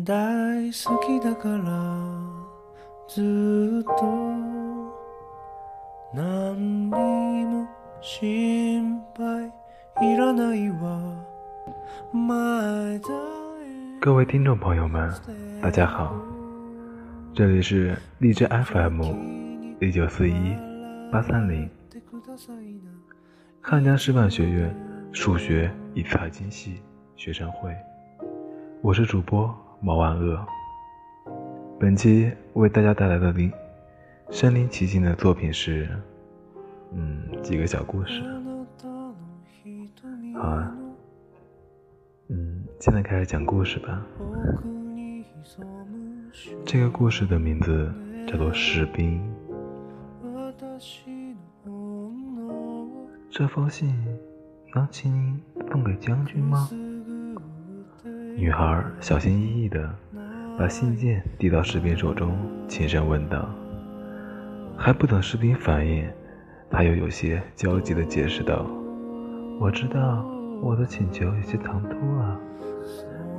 大好きだからずっと何にも心配いらないわ前だ各位听众朋友们，大家好，这里是荔枝 FM 一九四一八三零汉江师范学院数学与财经系学生会，我是主播 毛万恶。本期为大家带来的灵身临其境的作品是，嗯，几个小故事。好啊，嗯，现在开始讲故事吧。这个故事的名字叫做《士兵》。这封信能请您送给将军吗？女孩小心翼翼地把信件递到士兵手中，轻声问道。还不等士兵反应，她又有些焦急地解释道：“我知道我的请求有些唐突了，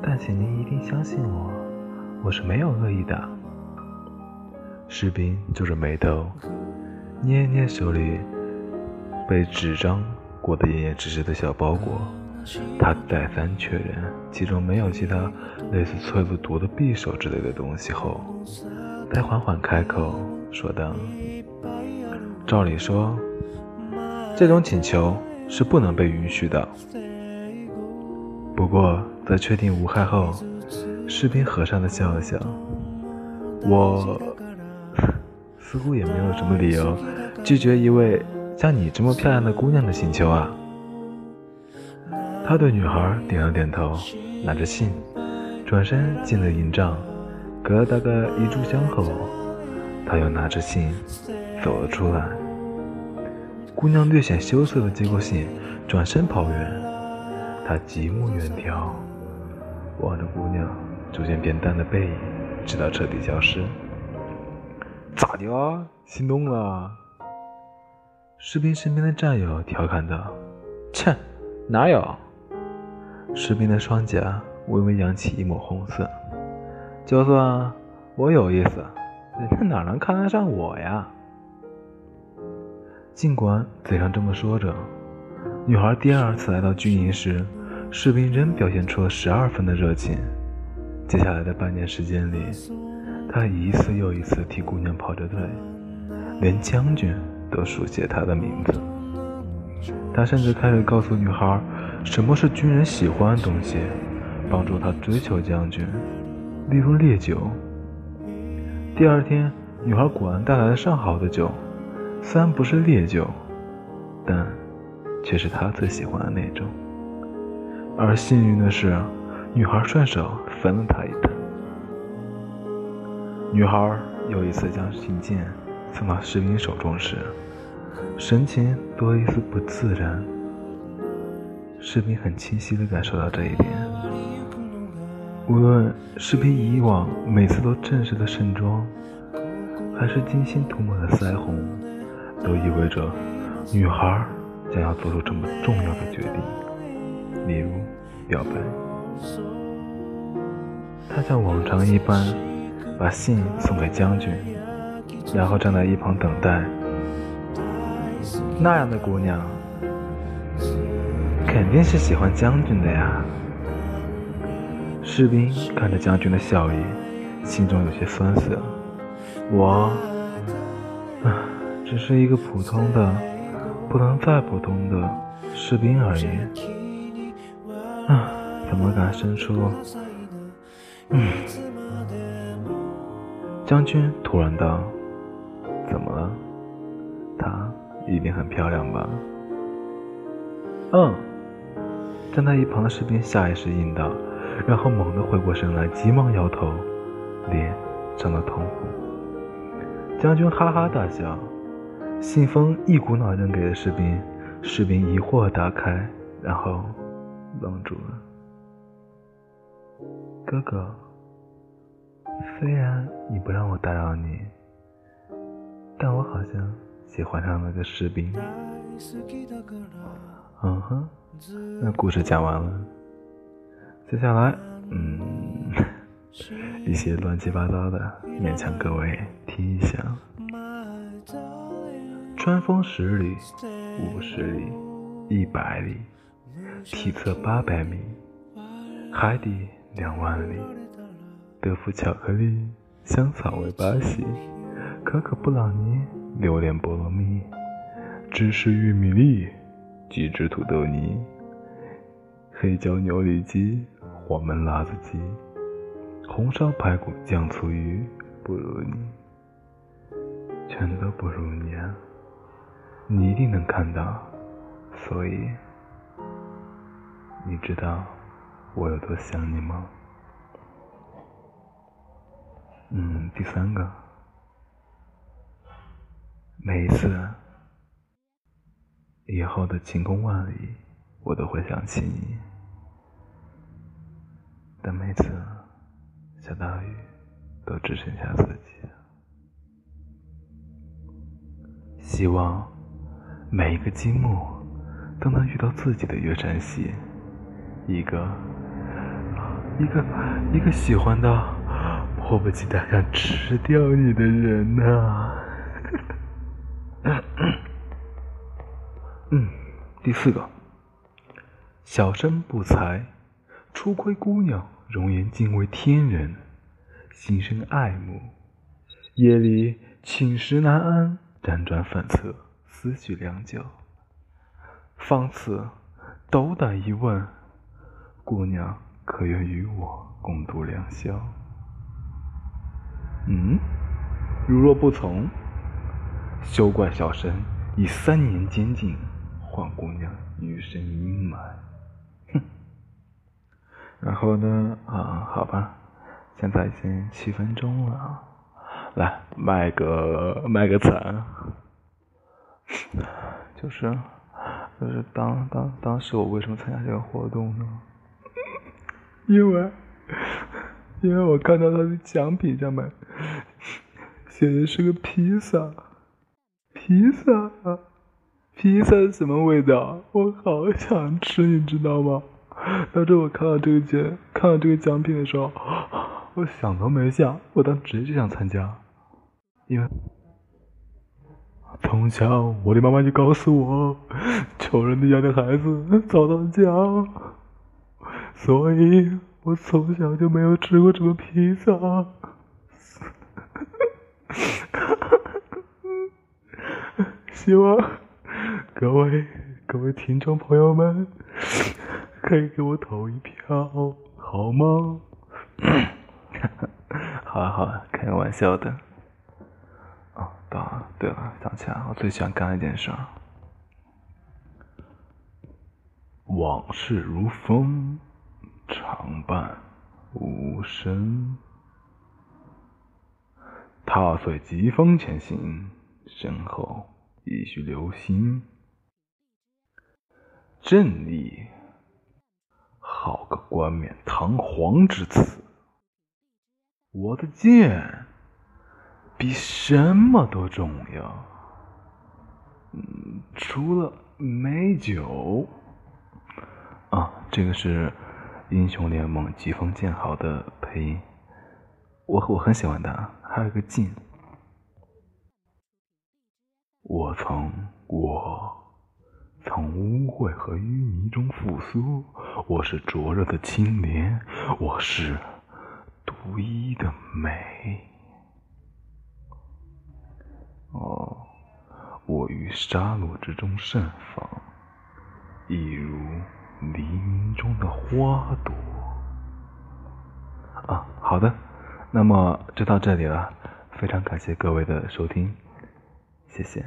但请您一定相信我，我是没有恶意的。”士兵皱着眉头，捏捏手里。被纸张裹得严严实实的小包裹，他再三确认其中没有其他类似催泪毒的匕首之类的东西后，才缓缓开口说道：“照理说，这种请求是不能被允许的。不过在确定无害后，士兵和善地笑了笑。我似乎也没有什么理由拒绝一位。”像你这么漂亮的姑娘的请求啊！他对女孩点了点头，拿着信，转身进了营帐。隔了大概一炷香后，他又拿着信走了出来。姑娘略显羞涩的接过信，转身跑远。他极目远眺，望着姑娘逐渐变淡的背影，直到彻底消失。咋的啊？心动了？士兵身边的战友调侃道：“切，哪有？”士兵的双颊微微扬起一抹红色。就算我有意思，人家哪能看得上我呀？尽管嘴上这么说着，女孩第二次来到军营时，士兵仍表现出了十二分的热情。接下来的半年时间里，他一次又一次替姑娘跑着腿，连将军。都熟悉他的名字，他甚至开始告诉女孩什么是军人喜欢的东西，帮助他追求将军，例如烈酒。第二天，女孩果然带来了上好的酒，虽然不是烈酒，但却是他最喜欢的那种。而幸运的是，女孩顺手分了他一杯。女孩又一次将信件送到士兵手中时。神情多了一丝不自然，士兵很清晰地感受到这一点。无论士兵以往每次都正式的盛装，还是精心涂抹的腮红，都意味着女孩将要做出这么重要的决定，例如表白。他像往常一般把信送给将军，然后站在一旁等待。那样的姑娘，肯定是喜欢将军的呀。士兵看着将军的笑意，心中有些酸涩。我，啊，只是一个普通的，不能再普通的士兵而已。啊，怎么敢生出？嗯。将军突然道：“怎么了？”她。一定很漂亮吧？嗯，站在一旁的士兵下意识应道，然后猛地回过神来，急忙摇头，脸涨得通红。将军哈哈大笑，信封一股脑扔给了士兵。士兵疑惑打开，然后愣住了。哥哥，虽然你不让我打扰你，但我好像……喜欢上了个士兵。嗯哼，那故事讲完了，接下来，嗯，一些乱七八糟的，勉强各位听一下。穿风十里，五十里，一百里，体测八百米，海底两万里。德芙巧克力，香草味巴西，可可布朗尼，榴莲菠萝蜜，芝士玉米粒，鸡汁土豆泥，黑椒牛里脊，黄焖辣子鸡，红烧排骨酱醋鱼，不如你，全都不如你啊！你一定能看到，所以你知道我有多想你吗？嗯，第三个，每一次以后的晴空万里，我都会想起你，但每次下大雨，都只剩下自己。希望每一个积木都能遇到自己的月山溪，一个一个一个喜欢的。迫不及待想吃掉你的人呐！嗯，第四个，小生不才，初窥姑娘容颜，惊为天人，心生爱慕。夜里寝食难安，辗转反侧，思绪良久。方此斗胆一问，姑娘可愿与我共度良宵？嗯，如若不从，休怪小生以三年监禁黄姑娘余生阴霾。哼。然后呢？啊，好吧，现在已经七分钟了，来卖个卖个惨。就是，就是当当当时我为什么参加这个活动呢？因为。因为我看到他的奖品上面写的是个披萨，披萨，披萨是什么味道？我好想吃，你知道吗？当时我看到这个奖，看到这个奖品的时候，我想都没想，我当时直接就想参加，因为从小我的妈妈就告诉我，穷人的家的孩子早当家，所以。我从小就没有吃过什么披萨，希望各位各位听众朋友们可以给我投一票，好吗？好了好了，开个玩笑的。哦，对了对了，想起来我最喜欢干一件事，往事如风。常伴无声，踏碎疾风前行，身后一须留心。正义，好个冠冕堂皇之词！我的剑比什么都重要，除了美酒。啊，这个是。英雄联盟疾风剑豪的配音，我我很喜欢他。还有一个劲，我曾我从污秽和淤泥中复苏，我是灼热的青莲，我是独一的美。哦，我于杀戮之中盛放，一如。黎明中的花朵啊，好的，那么就到这里了，非常感谢各位的收听，谢谢。